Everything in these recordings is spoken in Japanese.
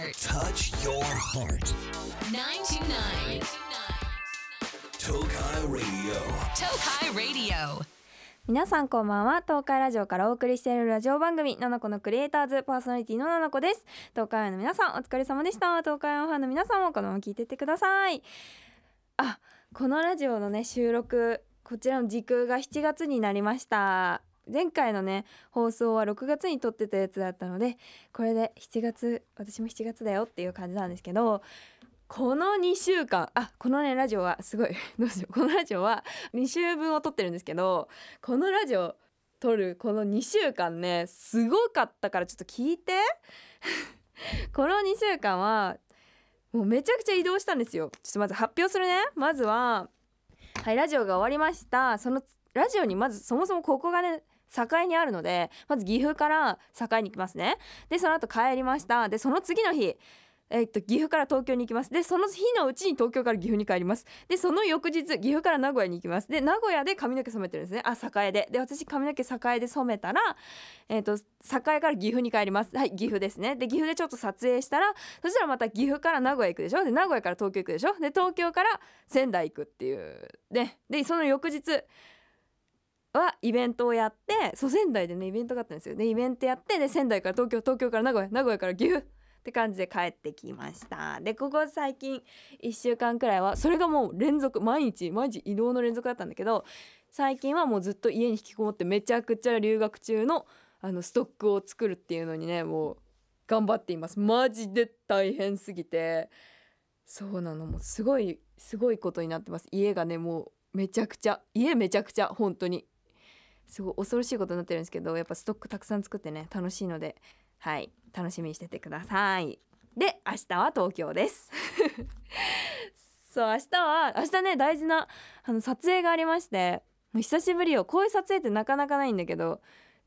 heart. Touch your heart. 929. Tokai Radio. Tokai Radio. 皆さんこんばんは東海ラジオからお送りしているラジオ番組「ナナコのクリエイターズ」パーソナリティのナナコです東海オンの皆さんお疲れ様でした東海オンファンの皆さんもこのまま聞いてってくださいあこのラジオのね収録こちらの時空が7月になりました前回のね放送は6月に撮ってたやつだったのでこれで7月私も7月だよっていう感じなんですけどこの2週間あこのねラジオはすごい どうしようこのラジオは2週分を撮ってるんですけどこのラジオ撮るこの2週間ねすごかったからちょっと聞いて。この2週間はもうめちゃくちゃ移動したんですよ。ちょっとまず発表するね。まずははいラジオが終わりました。そのラジオにまずそもそもここがね境にあるのでまず岐阜から境に行きますね。でその後帰りました。でその次の日えっと岐阜から東京に行きます。でその日のうちに東京から岐阜に帰ります。でその翌日岐阜から名古屋に行きます。で名古屋で髪の毛染めてるんですね。あ栄で。で私髪の毛栄で染めたらえっと栄から岐阜に帰ります。はい岐阜ですね。で岐阜でちょっと撮影したらそしたらまた岐阜から名古屋行くでしょ？で名古屋から東京行くでしょ？で東京から仙台行くっていう。ででその翌日はイベントをやってそう仙台でねイベントがあったんですよ。でイベントやってで仙台から東京東京から名古屋名古屋から岐阜って感じで帰ってきました。でここ最近1週間くらいはそれがもう連続毎日毎日移動の連続だったんだけど最近はもうずっと家に引きこもってめちゃくちゃ留学中のあのストックを作るっていうのにねもう頑張っています。マジで大変すぎて。そうなの。もうすごいすごいことになってます。家がねもうめちゃくちゃ家めちゃくちゃ本当に。すごい恐ろしいことになってるんですけどやっぱストックたくさん作ってね楽しいのではい楽しみにしててください。で明日は東京です。そう明日は明日ね大事なあの撮影がありましてもう久しぶりよ。こういう撮影ってなかなかないんだけど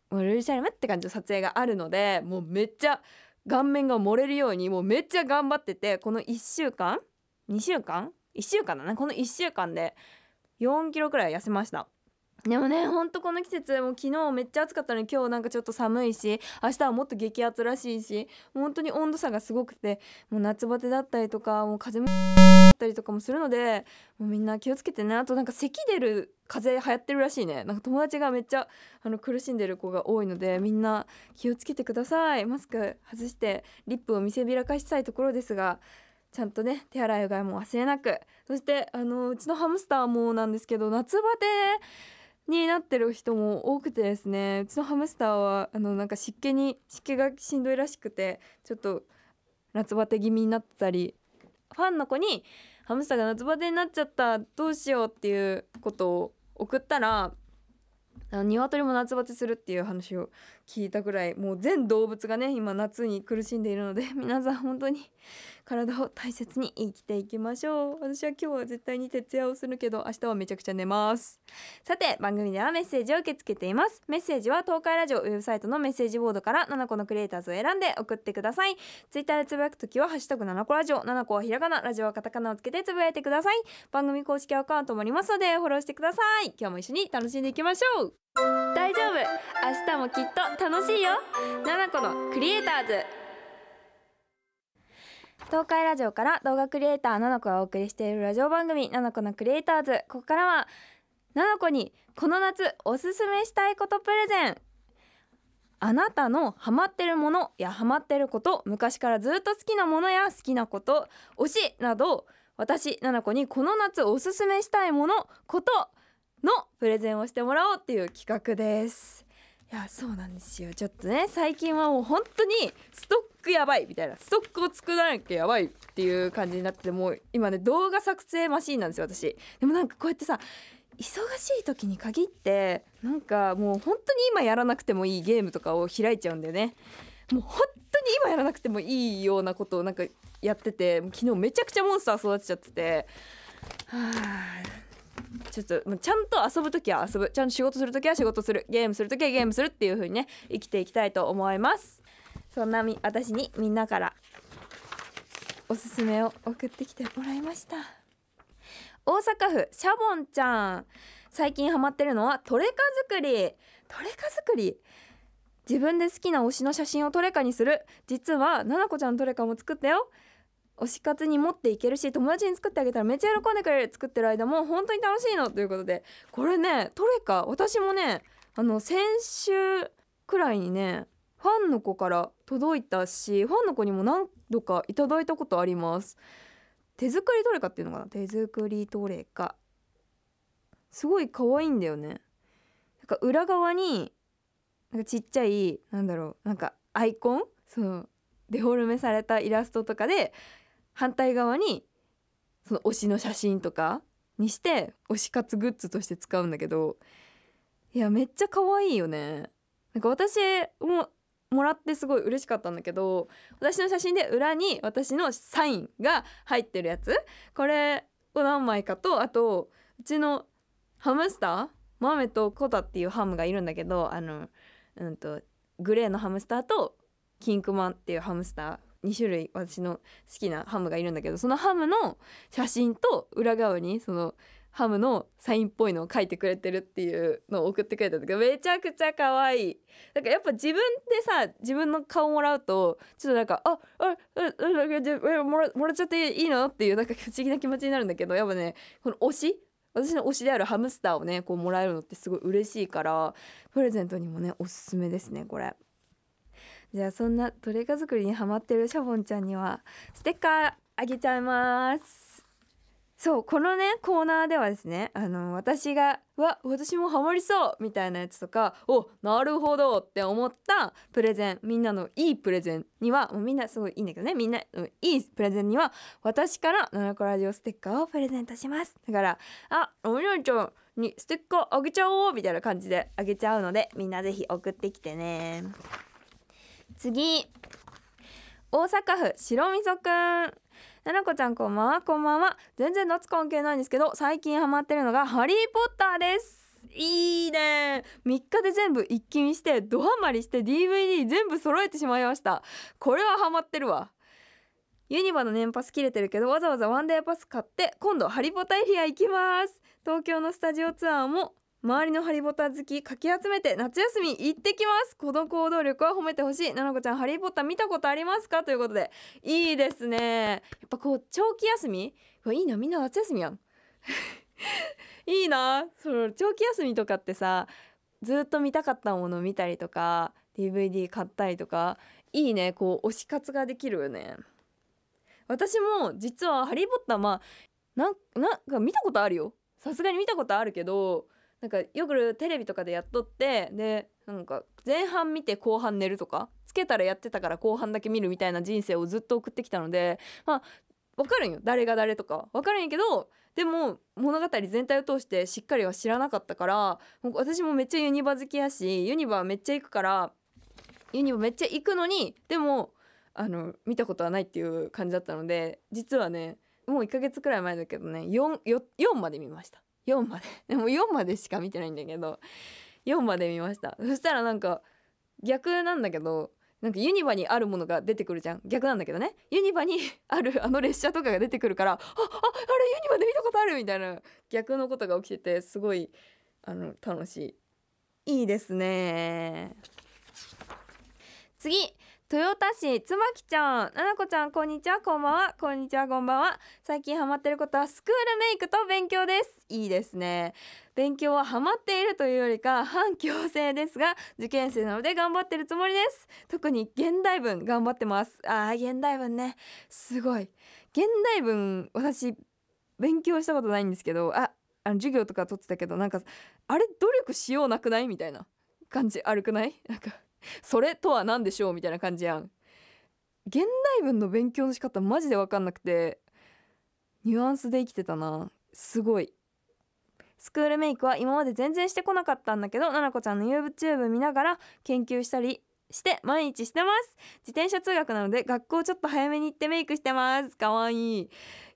もうルルシャルムって感じの撮影があるのでもうめっちゃ顔面が漏れるようにもうめっちゃ頑張っててこの1週間？2週間？1週間だな。この1週間で4キロくらい痩せました。でもねほんとこの季節もう昨日めっちゃ暑かったのに今日なんかちょっと寒いし明日はもっと激アツらしいし本当に温度差がすごくてもう夏バテだったりとかもう風もだったりとかもするのでもうみんな気をつけてね。あとなんか咳出る風邪流行ってるらしいね。なんか友達がめっちゃあの苦しんでる子が多いのでみんな気をつけてください。マスク外してリップを見せびらかしたいところですがちゃんとね手洗いうがいも忘れなく。そしてあのうちのハムスターもなんですけど夏バテになってる人も多くてですねうちのハムスターはあのなんか湿気に湿気がしんどいらしくてちょっと夏バテ気味になってたりファンの子に「ハムスターが夏バテになっちゃったどうしよう」っていうことを送ったらあの鶏も夏バテするっていう話を聞いたぐらいもう全動物がね今夏に苦しんでいるので 皆さん本当に体を大切に生きていきましょう。私は今日は絶対に徹夜をするけど明日はめちゃくちゃ寝ます。さて番組ではメッセージを受け付けています。メッセージは東海ラジオウェブサイトのメッセージボードから7個のクリエイターズを選んで送ってください。ツイッターでつぶやくときはハッシュタグ7個ラジオ7個はひらがなラジオはカタカナをつけてつぶやいてください。番組公式アカウントもありますのでフォローしてください。今日も一緒に楽しんでいきましょう。大丈夫。明日もきっと楽しいよ。7個のクリエイターズ。東海ラジオから動画クリエイター7個がお送りしているラジオ番組7個のクリエイターズ。ここからは7個にこの夏おすすめしたいことプレゼン。あなたのハマってるものやハマってること昔からずっと好きなものや好きなこと推しなど私7個にこの夏おすすめしたいものこと。のプレゼンをしてもらおうっていう企画です。いやそうなんですよ。ちょっとね最近はもう本当にストックやばいみたいな。ストックを作らなきゃやばいっていう感じになっててもう今ね動画作成マシーンなんですよ私。でもなんかこうやってさ忙しい時に限ってなんかもう本当に今やらなくてもいいゲームとかを開いちゃうんだよね。もう本当に今やらなくてもいいようなことをなんかやってて昨日めちゃくちゃモンスター育てちゃってて。はあ。ちょっともうちゃんと遊ぶ時は遊ぶちゃんと仕事する時は仕事する。ゲームする時はゲームするっていう風にね生きていきたいと思います。そんなみ私にみんなからおすすめを送ってきてもらいました。大阪府シャボンちゃん。最近ハマってるのはトレカ作り。トレカ作り。自分で好きな推しの写真をトレカにする。実はななこちゃんトレカも作ったよ。推し活に持っていけるし友達に作ってあげたらめっちゃ喜んでくれる作ってる間も本当に楽しいのということでこれねトレカ私もねあの先週くらいにねファンの子から届いたしファンの子にも何度かいただいたことあります。手作りトレカっていうのかな？手作りトレカ。すごい可愛いんだよね。なんか裏側になんかちっちゃいなんだろうなんかアイコン？そう。デフォルメされたイラストとかで反対側にその推しの写真とかにして推し活グッズとして使うんだけどいやめっちゃ可愛いよね。なんか私ももらってすごい嬉しかったんだけど私の写真で裏に私のサインが入ってるやつ。これを何枚かとあとうちのハムスターマメとコタっていうハムがいるんだけどあのうんとグレーのハムスターとキンクマンっていうハムスター2種類私の好きなハムがいるんだけどそのハムの写真と裏側にそのハムのサインっぽいのを書いてくれてるっていうのを送ってくれたんだけどめちゃくちゃ可愛い。だからやっぱ自分でさ自分の顔もらうとちょっとなんかああああもらもらっちゃっていいのっていうなんか不思議な気持ちになるんだけどやっぱねこの推し私の推しであるハムスターをねこうもらえるのってすごい嬉しいからプレゼントにもねおすすめですねこれじゃあそんなトレカ作りにハマってるシャボンちゃんにはステッカーあげちゃいます。そうこのねコーナーではですねあの私が「わ私もハマりそう」みたいなやつとか「おなるほど」って思ったプレゼンみんなのいいプレゼンにはもうみんなすごいいいんだけどねみんな、うん、いいプレゼンには私から「ナナコラジオステッカー」をプレゼントします。だから「あおみなちゃんにステッカーあげちゃおう」みたいな感じであげちゃうのでみんなぜひ送ってきてね。次。大阪府白みそくん。ななこちゃんこんばんは。こんばんは。全然夏関係ないんですけど最近ハマってるのがハリーポッターです。いいね。3日で全部一気見してドハマりして DVD 全部揃えてしまいました。これはハマってるわ。ユニバの年パス切れてるけどわざわざワンデーパス買って今度ハリポタエリア行きます。東京のスタジオツアーも周りのハリポタ好きかき集めて夏休み行ってきます。この行動力は褒めてほしい。ななこちゃんハリーポッター見たことありますか？ということでいいですね。やっぱこう長期休み？いいな。みんな夏休みやん。いいな。その長期休みとかってさずっと見たかったもの見たりとか DVD 買ったりとかいいね。こう推し活ができるよね。私も実はハリー・ポッターまあななんか見たことあるよ。さすがに見たことあるけどなんかよくテレビとかでやっとってでなんか前半見て後半寝るとかつけたらやってたから後半だけ見るみたいな人生をずっと送ってきたのでまあ分かるんよ。誰が誰とか。分かるんやけどでも物語全体を通してしっかりは知らなかったから私もめっちゃユニバ好きやしユニバめっちゃ行くからユニバめっちゃ行くのにでもあの見たことはないっていう感じだったので実はねもう1ヶ月くらい前だけどね 4, 4, 4まで見ました。4まででも4までしか見てないんだけど4まで見ました。そしたらなんか逆なんだけどなんかユニバにあるものが出てくるじゃん。逆なんだけどね。ユニバにあるあの列車とかが出てくるからあああれユニバで見たことあるみたいな逆のことが起きててすごいあの楽しい。いいですね。次。豊田市つまきちゃんななこちゃんこんにちはこんばんは。こんにちはこんばんは。最近ハマってることはスクールメイクと勉強です。いいですね。勉強はハマっているというよりか反強制ですが受験生なので頑張ってるつもりです。特に現代文頑張ってます。あー現代文ね。すごい。現代文私勉強したことないんですけどああの授業とか取ってたけどなんかあれ努力しようなくない？みたいな感じ悪くない？なんかそれとは何でしょうみたいな感じやん。現代文の勉強の仕方マジで分かんなくてニュアンスで生きてたな。すごい。スクールメイクは今まで全然してこなかったんだけどななこちゃんの YouTube 見ながら研究したりして毎日してます。自転車通学なので学校ちょっと早めに行ってメイクしてます。かわいい。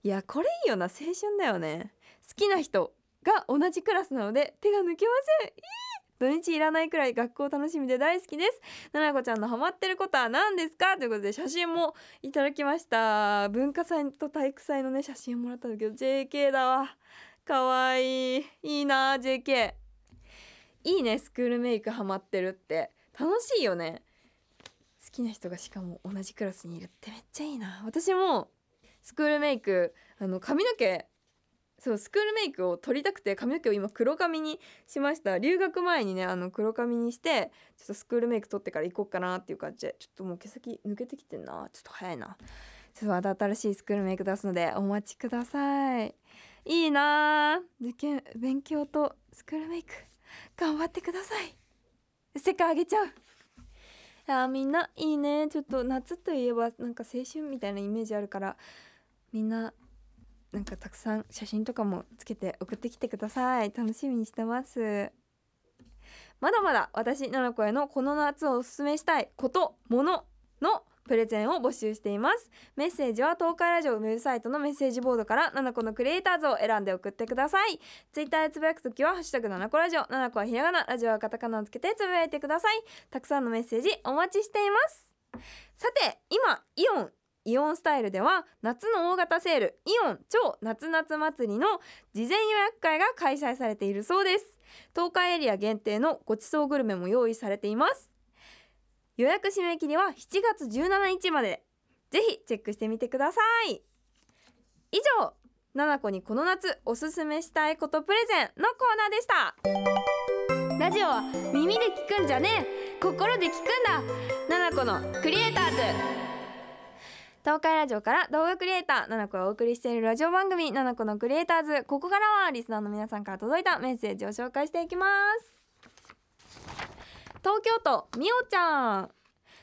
いやこれいいよな。青春だよね。好きな人が同じクラスなので手が抜けません。いい土日いらないくらい学校楽しみで大好きです。ななこちゃんのハマってることは何ですか？ということで写真もいただきました。文化祭と体育祭のね写真をもらったんだけど JK だわ。かわいい。いいな JK いいねスクールメイクハマってるって。楽しいよね。好きな人がしかも同じクラスにいるってめっちゃいいな。私もスクールメイクあの髪の毛そうスクールメイクを取りたくて髪の毛を今黒髪にしました。留学前にねあの黒髪にしてちょっとスクールメイク取ってから行こうかなっていう感じでちょっともう毛先抜けてきてんな。ちょっと早いな。ちょっとまた新しいスクールメイク出すのでお待ちください。いいな。受験勉強とスクールメイク。頑張ってください。世界あげちゃう。あみんないいね。ちょっと夏といえばなんか青春みたいなイメージあるからみんななんかたくさん写真とかもつけて送ってきてください。楽しみにしてます。まだまだ私ななこへのこの夏をおすすめしたいこともののプレゼンを募集しています。メッセージは東海ラジオウェブサイトのメッセージボードからななこのクリエイターズを選んで送ってください。ツイッターでつぶやくときはハッシュタグななこラジオななこはひらがなラジオはカタカナをつけてつぶやいてください。たくさんのメッセージお待ちしています。さて今イオンイオンスタイルでは夏の大型セールイオン超夏夏祭りの事前予約会が開催されているそうです。東海エリア限定のごちそうグルメも用意されています。予約締め切りは7月17日まで。ぜひチェックしてみてください。以上ななこにこの夏おすすめしたいことプレゼンのコーナーでした。ラジオは耳で聞くんじゃねえ。心で聞くんだ。ななこのクリエイターズ。東海ラジオから動画クリエイターななこがお送りしているラジオ番組ななこのクリエイターズ。ここからはリスナーの皆さんから届いたメッセージを紹介していきます。東京都みおちゃん。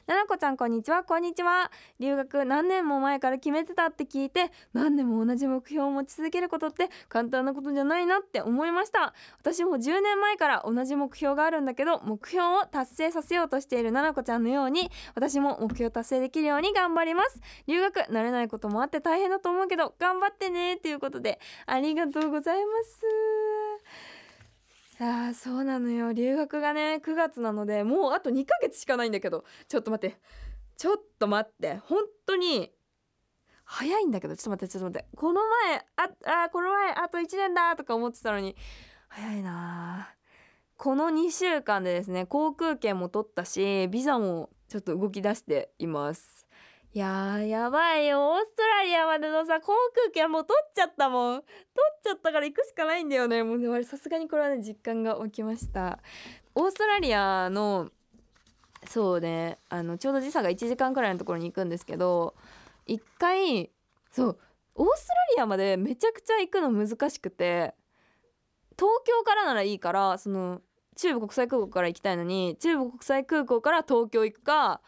ななこちゃんこんにちは。こんにちは。留学何年も前から決めてたって聞いて何年も同じ目標を持ち続けることって簡単なことじゃないなって思いました。私も10年前から同じ目標があるんだけど目標を達成させようとしているななこちゃんのように私も目標達成できるように頑張ります。留学慣れないこともあって大変だと思うけど頑張ってねということでありがとうございます。あそうなのよ。留学がね9月なのでもうあと2ヶ月しかないんだけど。ちょっと待って。ちょっと待って。本当に早いんだけど。ちょっと待ってちょっと待って。この前ああこの前あと1年だとか思ってたのに。早いなこの2週間でですね航空券も取ったしビザもちょっと動き出しています。やーやばいよ。オーストラリアまでのさ航空券もう取っちゃったもん。取っちゃったから行くしかないんだよね。もうねさすがにこれはね実感が起きました。オーストラリアのそうねあのちょうど時差が1時間くらいのところに行くんですけど一回そうオーストラリアまでめちゃくちゃ行くの難しくて東京からならいいからその中部国際空港から行きたいのに中部国際空港から東京行くか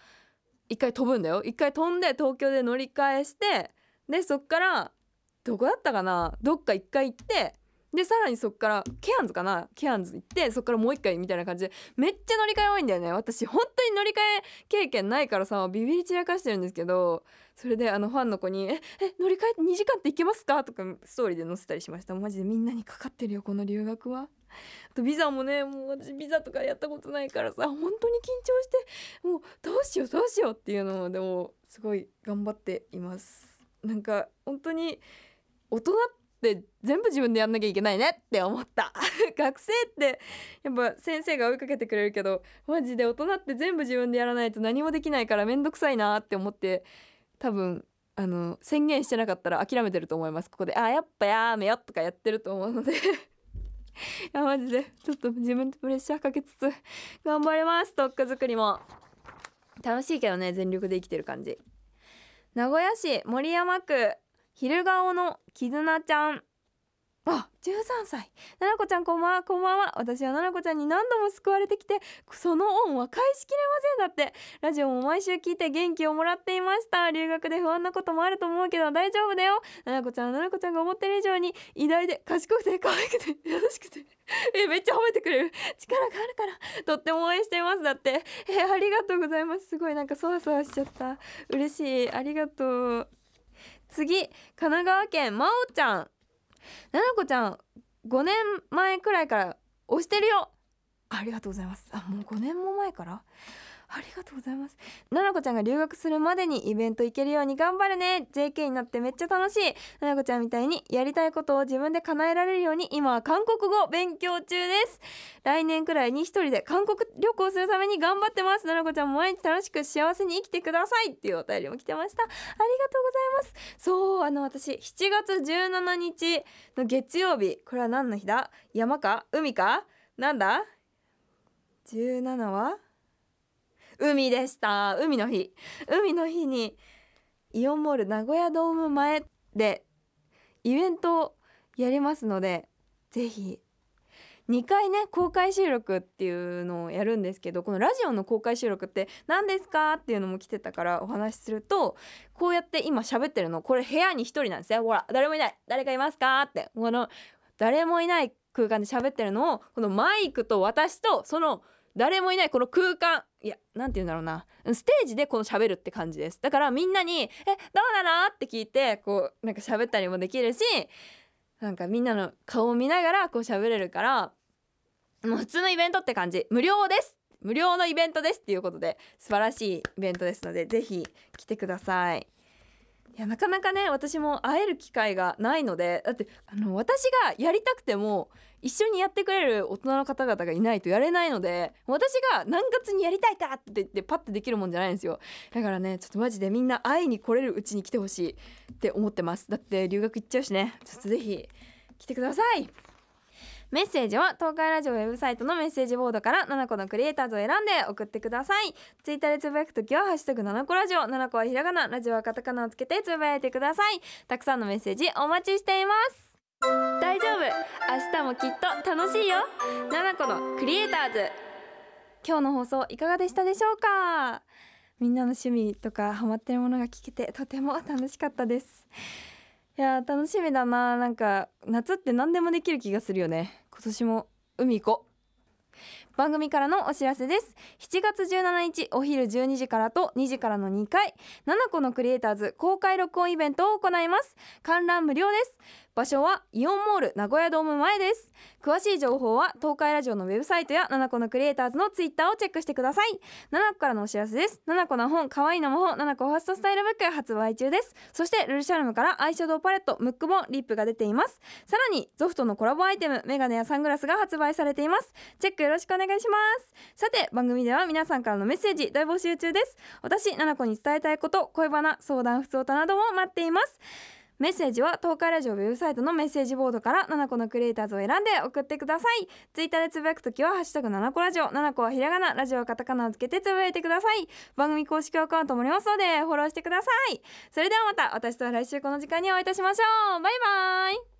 一回飛ぶんだよ。一回飛んで東京で乗り換えしてでそっからどこだったかな？どっか一回行ってでさらにそっからケアンズかな？ケアンズ行ってそっからもう一回みたいな感じでめっちゃ乗り換え多いんだよね。私本当に乗り換え経験ないからさビビり散らかしてるんですけどそれであのファンの子に「ええ乗り換え2時間って行けますか?」とかストーリーで載せたりしました。マジでみんなにかかってるよこの留学は。あとビザもねもう私ビザとかやったことないからさ本当に緊張してもうどうしようどうしようっていうのをでもすごい頑張っています。なんか本当に大人って全部自分でやんなきゃいけないねって思った。学生ってやっぱ先生が追いかけてくれるけどマジで大人って全部自分でやらないと何もできないからめんどくさいなって思って多分あの宣言してなかったら諦めてると思います。ここであやっぱやめよとかやってると思うので。やマジで。ちょっと自分でプレッシャーかけつつ頑張ります。トック作りも。楽しいけどね全力で生きてる感じ。名古屋市守山区昼顔の絆ちゃん。あ13歳ななこちゃんこんばんは。こんばんは。私はななこちゃんに何度も救われてきてその恩は返しきれませんだって。ラジオも毎週聞いて元気をもらっていました。留学で不安なこともあると思うけど大丈夫だよ。ななこちゃんはななこちゃんが思ってる以上に偉大で賢くて可愛くて優しくて。えめっちゃ褒めてくれる。力があるからとっても応援していますだって。えありがとうございます。すごいなんかそわそわしちゃった。嬉しい。ありがとう。次神奈川県まおちゃん。ななこちゃん5年前くらいから押してるよ。ありがとうございます。あもう5年も前から？ありがとうございます。ななこちゃんが留学するまでにイベント行けるように頑張るね。JK になってめっちゃ楽しい。ななこちゃんみたいにやりたいことを自分で叶えられるように今は韓国語勉強中です。来年くらいに一人で韓国旅行するために頑張ってます。ななこちゃんも毎日楽しく幸せに生きてください。っていうお便りも来てました。ありがとうございます。そうあの私7月17日の月曜日。これは何の日だ？山か？海か？なんだ？17は？海でした。海の日。海の日にイオンモール名古屋ドーム前でイベントをやりますのでぜひ。2回ね公開収録っていうのをやるんですけどこのラジオの公開収録って何ですかっていうのも来てたからお話しするとこうやって今喋ってるのこれ部屋に1人なんですよ。ほら誰もいない。誰かいますかって。この誰もいない空間で喋ってるのをこのマイクと私とその誰もいないこの空間。いや何て言うんだろうな。ステージでこの喋るって感じです。だからみんなに「えどうなの?」って聞いてこうなんか喋ったりもできるしなんかみんなの顔を見ながらこう喋れるからもう普通のイベントって感じ。無料です。無料のイベントですっていうことで素晴らしいイベントですのでぜひ来てください。いやなかなかね私も会える機会がないのでだってあの私がやりたくても一緒にやってくれる大人の方々がいないとやれないので私が何月にやりたいかって言ってパッてできるもんじゃないんですよ。だからねちょっとマジでみんな会いに来れるうちに来てほしいって思ってます。だって留学行っちゃうしね。ちょっと是非来てください。メッセージは東海ラジオウェブサイトのメッセージボードから7個のクリエイターズを選んで送ってください。ツイッターでつぶやくときはハッシュタグ7個ラジオ7個はひらがなラジオはカタカナをつけてつぶやいてください。たくさんのメッセージお待ちしています。大丈夫。明日もきっと楽しいよ。7個のクリエイターズ。今日の放送いかがでしたでしょうか？みんなの趣味とかハマってるものが聞けてとても楽しかったです。いや楽しみだな。なんか夏って何でもできる気がするよね。今年も海行こう。番組からのお知らせです。7月17日お昼12時からと2時からの2回7個のクリエイターズ公開録音イベントを行います。観覧無料です。場所はイオンモール名古屋ドーム前です。詳しい情報は東海ラジオのウェブサイトや7個のクリエイターズのツイッターをチェックしてください。7個からのお知らせです。7個の本可愛いのも本7個ファーストスタイルブック発売中です。そしてルルシャルムからアイシャドウパレットムック本リップが出ています。さらにゾフトのコラボアイテムメガネやサングラスが発売されています。チェックよろしくお願い願いします。さて番組では皆さんからのメッセージ大募集中です。私7個に伝えたいこと恋バナ相談不相談なども待っています。メッセージは東海ラジオウェブサイトのメッセージボードから7個のクリエイターズを選んで送ってください。ツイッターでつぶやくときは「ハッシュタグ #7 個ラジオ」7個はひらがなラジオはカタカナをつけてつぶやいてください。番組公式アカウントもありますのでフォローしてください。それではまた私とは来週この時間にお会いいたしましょう。バイバイ。